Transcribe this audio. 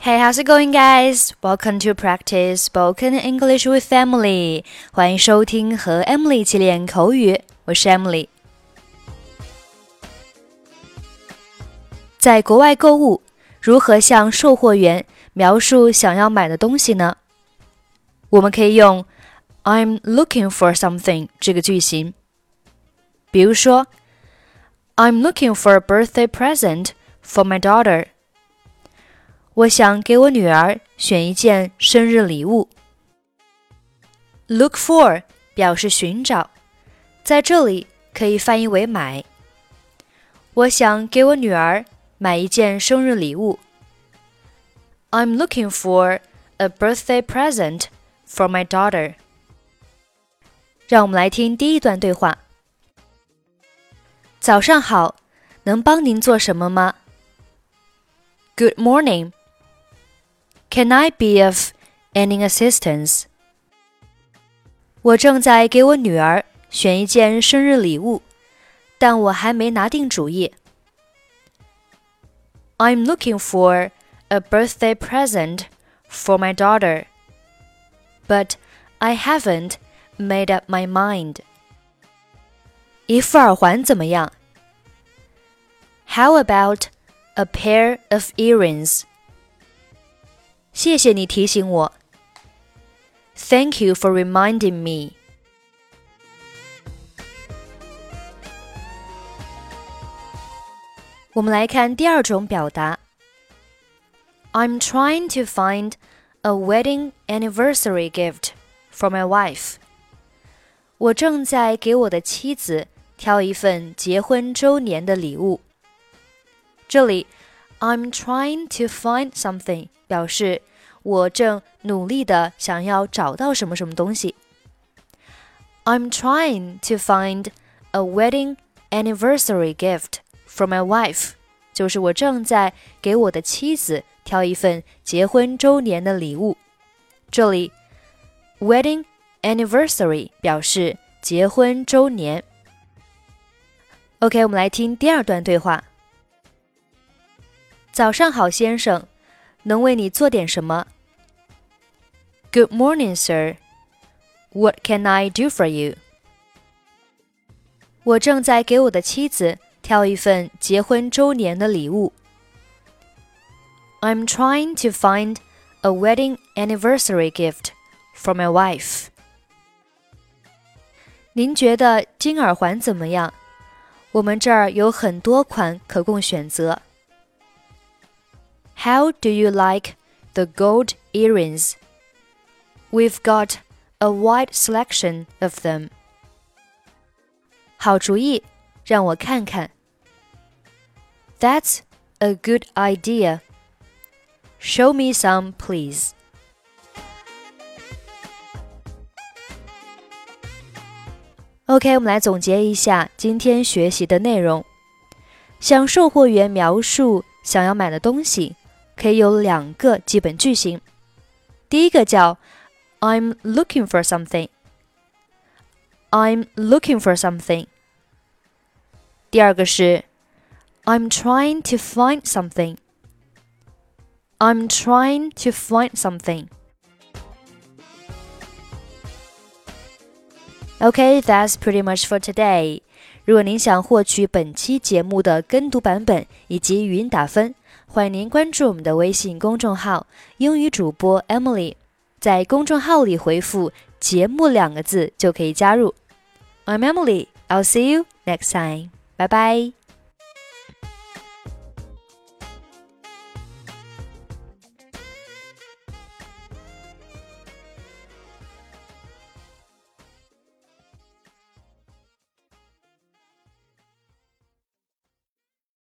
Hey, how's it going, guys? Welcome to practice spoken English with Emily. 欢迎收听和 Emily 一起练口语，我是 Emily。在国外购物，如何向售货员描述想要买的东西呢？我们可以用 "I'm looking for something" 这个句型。比如说，I'm looking for a birthday present for my daughter. 我想给我女儿选一件生日礼物。Look for 表示寻找，在这里可以翻译为买。我想给我女儿买一件生日礼物。I'm looking for a birthday present for my daughter. 让我们来听第一段对话。早上好，能帮您做什么吗？Good morning. Can I be of any assistance? 我正在给我女儿选一件生日礼物，但我还没拿定主意。I'm looking for a birthday present for my daughter, but I haven't made up my mind. 一副耳环怎么样？How about a pair of earrings? 谢谢你提醒我。Thank you for reminding me. 我们来看第二种表达。I'm trying to find a wedding anniversary gift for my wife. 我正在给我的妻子挑一份结婚周年的礼物。这里，I'm trying to find something 表示 我正努力的想要找到什么什么东西。I'm trying to find a wedding anniversary gift for my wife，就是我正在给我的妻子挑一份结婚周年的礼物。这里，wedding anniversary 表示结婚周年。OK，我们来听第二段对话。早上好，先生。能为你做点什么？Good morning, sir. What can I do for you? 我正在给我的妻子挑一份结婚周年的礼物。I'm trying to find a wedding anniversary gift for my wife. 您觉得金耳环怎么样？我们这儿有很多款可供选择。 how do you like the gold earrings? We've got a wide selection of them. 好主意，让我看看。That's a good idea. Show me some, please. OK，我们来总结一下今天学习的内容。向售货员描述想要买的东西。 可以有两个基本句型，第一个叫 "I'm looking for something." I'm looking for something. 第二个是 "I'm trying to find something." I'm trying to find something. Okay, that's pretty much for today. 如果您想获取本期节目的跟读版本以及语音打分， 欢迎您关注我们的微信公众号“英语主播 Emily”，在公众号里回复“节目”两个字就可以加入。I'm Emily. I'll see you next time. Bye bye.